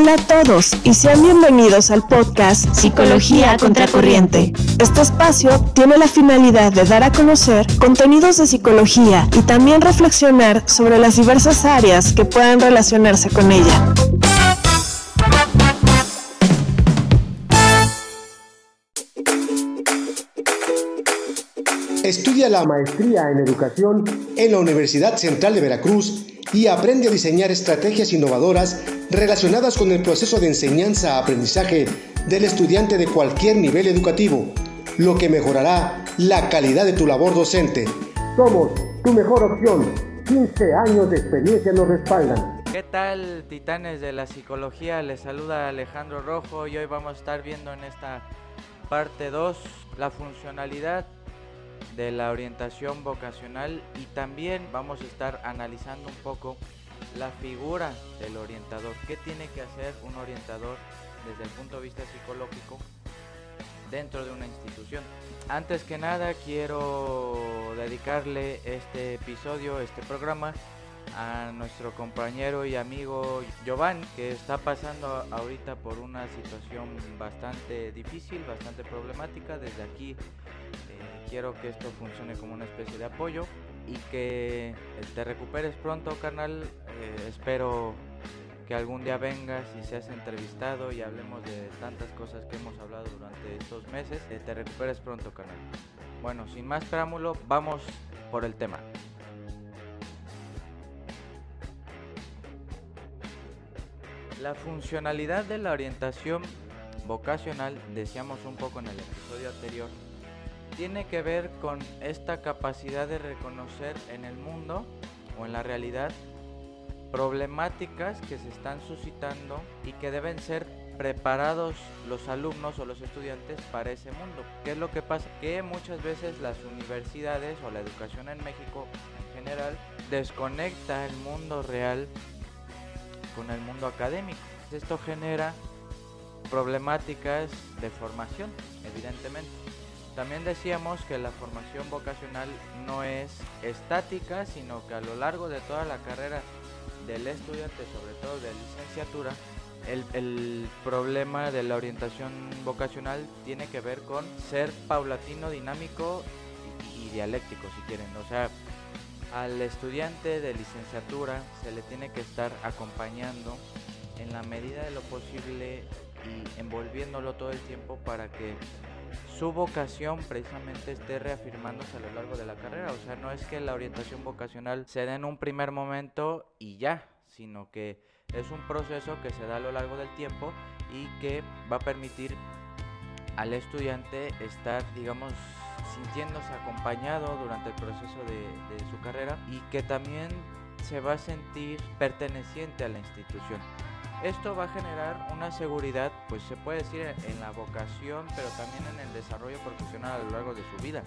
Hola a todos y sean bienvenidos al podcast Psicología Contracorriente. Este espacio tiene la finalidad de dar a conocer contenidos de psicología y también reflexionar sobre las diversas áreas que puedan relacionarse con ella. Estudia la maestría en educación en la Universidad Central de Veracruz y aprende a diseñar estrategias innovadoras relacionadas con el proceso de enseñanza-aprendizaje del estudiante de cualquier nivel educativo, lo que mejorará la calidad de tu labor docente. Somos tu mejor opción. 15 años de experiencia nos respaldan. ¿Qué tal, titanes de la psicología? Les saluda Alejandro Rojo y hoy vamos a estar viendo en esta parte 2 la funcionalidad de la orientación vocacional y también vamos a estar analizando un poco la figura del orientador. ¿Qué tiene que hacer un orientador desde el punto de vista psicológico dentro de una institución? Antes que nada quiero dedicarle este episodio, este programa a nuestro compañero y amigo Giovanni, que está pasando ahorita por una situación bastante difícil, bastante problemática. Desde aquí eh, quiero que esto funcione como una especie de apoyo y que te recuperes pronto, carnal. Eh, espero que algún día vengas y seas entrevistado y hablemos de tantas cosas que hemos hablado durante estos meses. Eh, te recuperes pronto, carnal. Bueno, sin más preámbulo, vamos por el tema. La funcionalidad de la orientación vocacional, decíamos un poco en el episodio anterior, tiene que ver con esta capacidad de reconocer en el mundo o en la realidad problemáticas que se están suscitando y que deben ser preparados los alumnos o los estudiantes para ese mundo. ¿Qué es lo que pasa? Que muchas veces las universidades o la educación en México en general desconecta el mundo real con el mundo académico. Esto genera problemáticas de formación, evidentemente. También decíamos que la formación vocacional no es estática, sino que a lo largo de toda la carrera del estudiante, sobre todo de licenciatura, el, el, problema de la orientación vocacional tiene que ver con ser paulatino, dinámico y, y dialéctico, si quieren. O sea, al estudiante de licenciatura se le tiene que estar acompañando en la medida de lo posible y envolviéndolo todo el tiempo para que su vocación precisamente esté reafirmándose a lo largo de la carrera. O sea, no es que la orientación vocacional se dé en un primer momento y ya, sino que es un proceso que se da a lo largo del tiempo y que va a permitir al estudiante estar, digamos, sintiéndose acompañado durante el proceso de, de, su carrera y que también se va a sentir perteneciente a la institución. Esto va a generar una seguridad, pues se puede decir en la vocación, pero también en el desarrollo profesional a lo largo de su vida.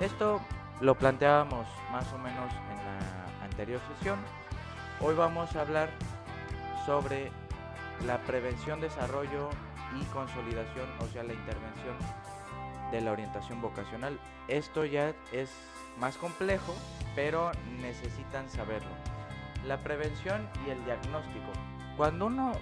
Esto lo planteábamos más o menos en la anterior sesión. Hoy vamos a hablar sobre la prevención, desarrollo y consolidación, o sea, la intervención de la orientación vocacional. Esto ya es más complejo, pero necesitan saberlo. La prevención y el diagnóstico. Cuando uno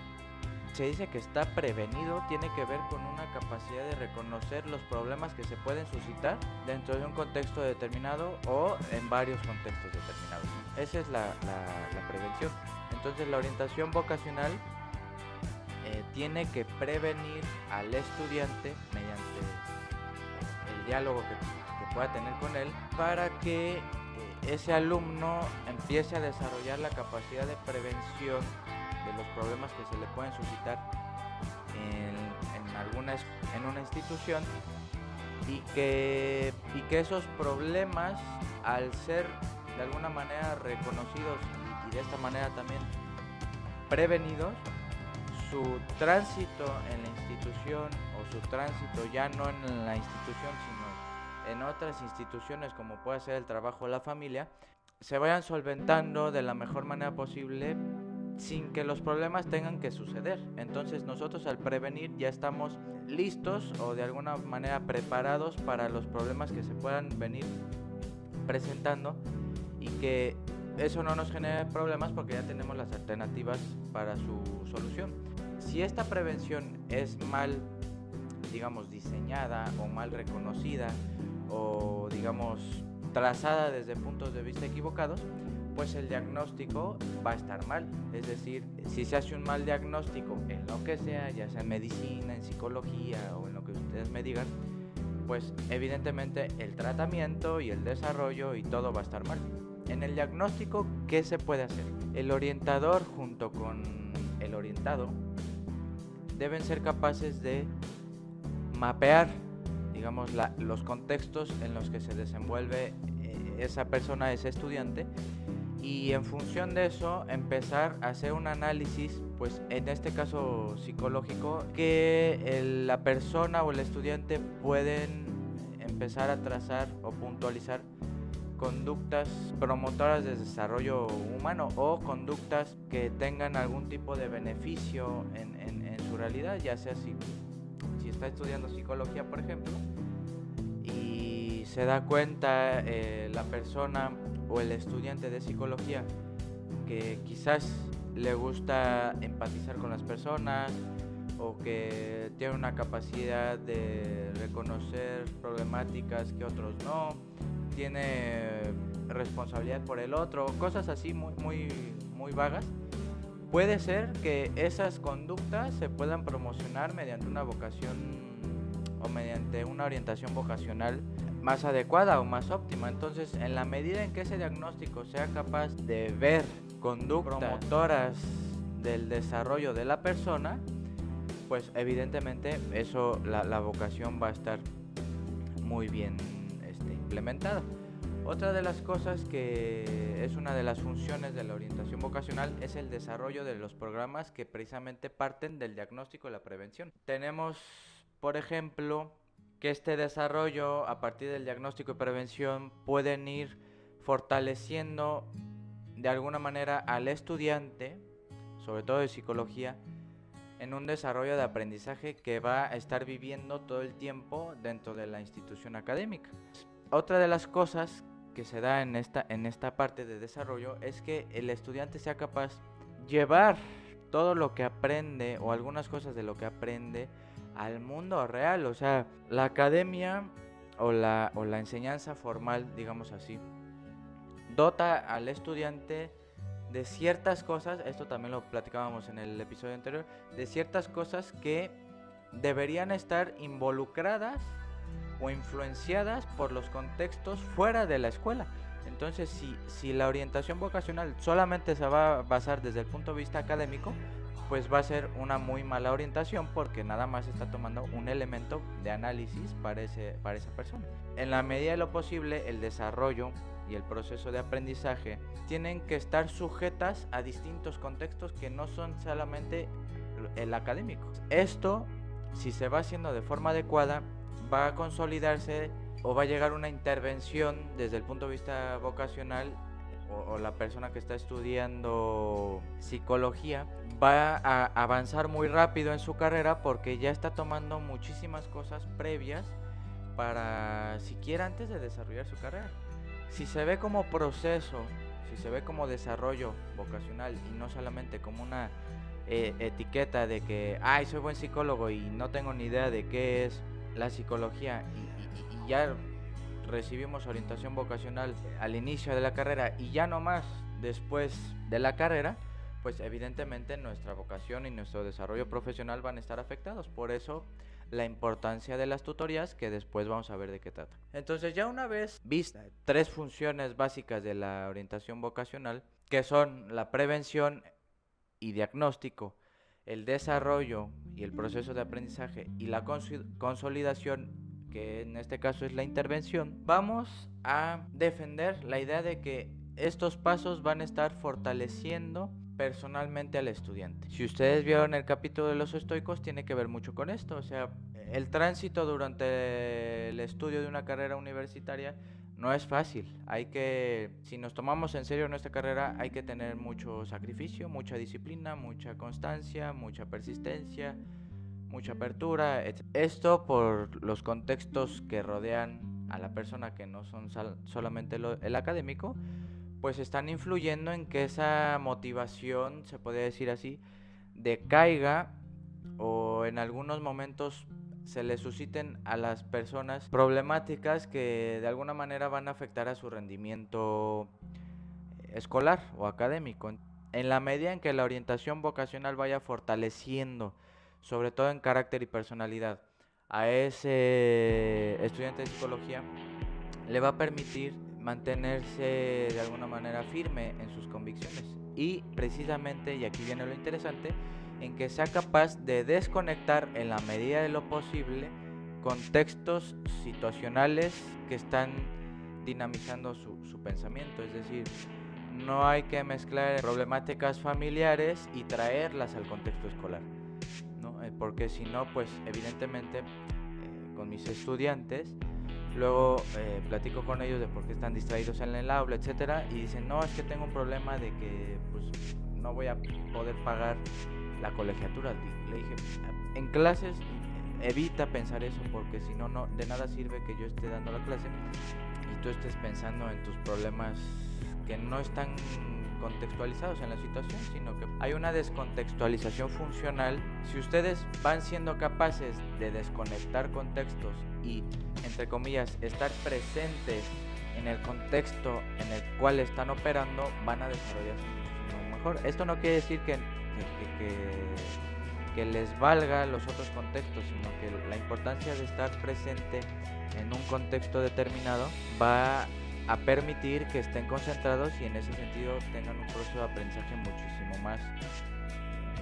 se dice que está prevenido, tiene que ver con una capacidad de reconocer los problemas que se pueden suscitar dentro de un contexto determinado o en varios contextos determinados. Esa es la, la, prevención. Entonces la orientación vocacional eh, tiene que prevenir al estudiante mediante el diálogo que, que, pueda tener con él para que eh, ese alumno empiece a desarrollar la capacidad de prevención de los problemas que se le pueden suscitar en, en, alguna, en una institución y que, y que esos problemas al ser de alguna manera reconocidos y, de esta manera también prevenidos, su tránsito en la institución o su tránsito ya no en la institución sino en otras instituciones como puede ser el trabajo o la familia, se vayan solventando de la mejor manera posible sin que los problemas tengan que suceder. Entonces nosotros al prevenir ya estamos listos o de alguna manera preparados para los problemas que se puedan venir presentando y que eso no nos genere problemas porque ya tenemos las alternativas para su solución. si esta prevención es mal, digamos, diseñada o mal reconocida o, digamos, trazada desde puntos de vista equivocados, pues el diagnóstico va a estar mal. Es decir, si se hace un mal diagnóstico en lo que sea, ya sea en medicina, en psicología o en lo que ustedes me digan, pues evidentemente el tratamiento y el desarrollo y todo va a estar mal. En el diagnóstico, ¿qué se puede hacer? El orientador junto con el orientado deben ser capaces de mapear, digamos, los contextos en los que se desenvuelve eh, esa persona, ese estudiante, y en función de eso empezar a hacer un análisis, pues en este caso psicológico, que la persona o el estudiante pueden empezar a trazar o puntualizar conductas promotoras de desarrollo humano o conductas que tengan algún tipo de beneficio en, su realidad, ya sea si, si está estudiando psicología, por ejemplo, y se da cuenta eh, la persona o el estudiante de psicología que quizás le gusta empatizar con las personas o que tiene una capacidad de reconocer problemáticas que otros no, tiene responsabilidad por el otro, cosas así muy, muy, muy vagas. Puede ser que esas conductas se puedan promocionar mediante una vocación o mediante una orientación vocacional más adecuada o más óptima. Entonces, en la medida en que ese diagnóstico sea capaz de ver conductas promotoras del desarrollo de la persona, pues evidentemente eso, la, vocación va a estar muy bien este, implementada. Otra de las cosas que es una de las funciones de la orientación vocacional es el desarrollo de los programas que precisamente parten del diagnóstico y la prevención. Tenemos, por ejemplo, que este desarrollo a partir del diagnóstico y prevención pueden ir fortaleciendo de alguna manera al estudiante, sobre todo de psicología, en un desarrollo de aprendizaje que va a estar viviendo todo el tiempo dentro de la institución académica. Otra de las cosas que se da en esta, en esta parte de desarrollo es que el estudiante sea capaz de llevar todo lo que aprende o algunas cosas de lo que aprende al mundo real. O sea, la academia o la, o la enseñanza formal, digamos así, dota al estudiante de ciertas cosas, esto también lo platicábamos en el episodio anterior, de ciertas cosas que deberían estar involucradas o influenciadas por los contextos fuera de la escuela. Entonces, si, si la orientación vocacional solamente se va a basar desde el punto de vista académico, pues va a ser una muy mala orientación porque nada más está tomando un elemento de análisis para, para esa persona. En la medida de lo posible, el desarrollo y el proceso de aprendizaje tienen que estar sujetas a distintos contextos que no son solamente el académico. Esto, si se va haciendo de forma adecuada, va a consolidarse o va a llegar una intervención desde el punto de vista vocacional o, la persona que está estudiando psicología va a avanzar muy rápido en su carrera porque ya está tomando muchísimas cosas previas para siquiera antes de desarrollar su carrera. Si se ve como proceso, si se ve como desarrollo vocacional y no solamente como una eh, etiqueta de que, ay, soy buen psicólogo y no tengo ni idea de qué es la psicología y ya recibimos orientación vocacional al inicio de la carrera y ya no más después de la carrera, pues evidentemente nuestra vocación y nuestro desarrollo profesional van a estar afectados. Por eso la importancia de las tutorías que después vamos a ver de qué trata. Entonces ya una vez vista tres funciones básicas de la orientación vocacional, que son la prevención y diagnóstico, el desarrollo y el proceso de aprendizaje y la consolidación que en este caso es la intervención, vamos a defender la idea de que estos pasos van a estar fortaleciendo personalmente al estudiante. Si ustedes vieron el capítulo de los estoicos, tiene que ver mucho con esto. O sea, el tránsito durante el estudio de una carrera universitaria no es fácil. Hay que, si nos tomamos en serio nuestra carrera, hay que tener mucho sacrificio, mucha disciplina, mucha constancia, mucha persistencia, mucha apertura. Esto por los contextos que rodean a la persona que no son solamente el académico, pues están influyendo en que esa motivación, se podría decir así, decaiga o en algunos momentos se le susciten a las personas problemáticas que de alguna manera van a afectar a su rendimiento escolar o académico. En la medida en que la orientación vocacional vaya fortaleciendo, sobre todo en carácter y personalidad, a ese estudiante de psicología, le va a permitir mantenerse de alguna manera firme en sus convicciones. Y precisamente, y aquí viene lo interesante, en que sea capaz de desconectar en la medida de lo posible contextos situacionales que están dinamizando su, su pensamiento. Es decir, no hay que mezclar problemáticas familiares y traerlas al contexto escolar. Porque si no, pues evidentemente eh, con mis estudiantes, luego eh, platico con ellos de por qué están distraídos en el aula, etcétera, y dicen, no, es que tengo un problema de que pues, no voy a poder pagar la colegiatura. Le dije, en clases evita pensar eso porque si no, no, de nada sirve que yo esté dando la clase y tú estés pensando en tus problemas que no están contextualizados en la situación, sino que hay una descontextualización funcional. Si ustedes van siendo capaces de desconectar contextos y, entre comillas, estar presentes en el contexto en el cual están operando, van a desarrollarse muchísimo mejor. Esto no quiere decir que, que, que les valga los otros contextos, sino que la importancia de estar presente en un contexto determinado va a permitir que estén concentrados y en ese sentido tengan un proceso de aprendizaje muchísimo más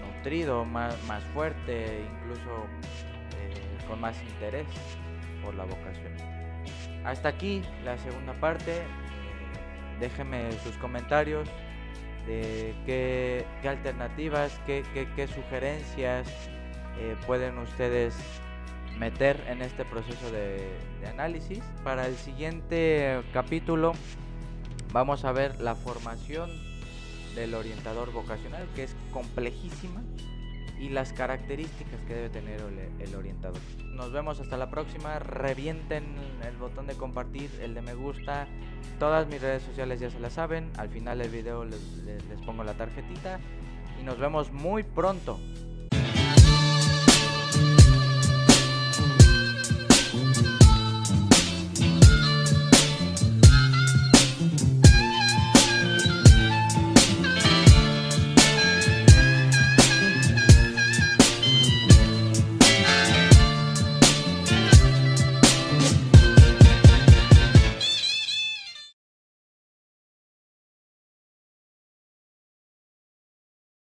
nutrido, más, más fuerte, incluso eh, con más interés por la vocación. Hasta aquí la segunda parte. Déjenme sus comentarios de qué, alternativas, qué, qué, sugerencias eh, pueden ustedes meter en este proceso de, análisis. Para el siguiente capítulo vamos a ver la formación del orientador vocacional, que es complejísima, y las características que debe tener el, orientador. Nos vemos hasta la próxima. Revienten el botón de compartir, el de me gusta. Todas mis redes sociales ya se las saben. Al final del video les pongo la tarjetita. Y nos vemos muy pronto.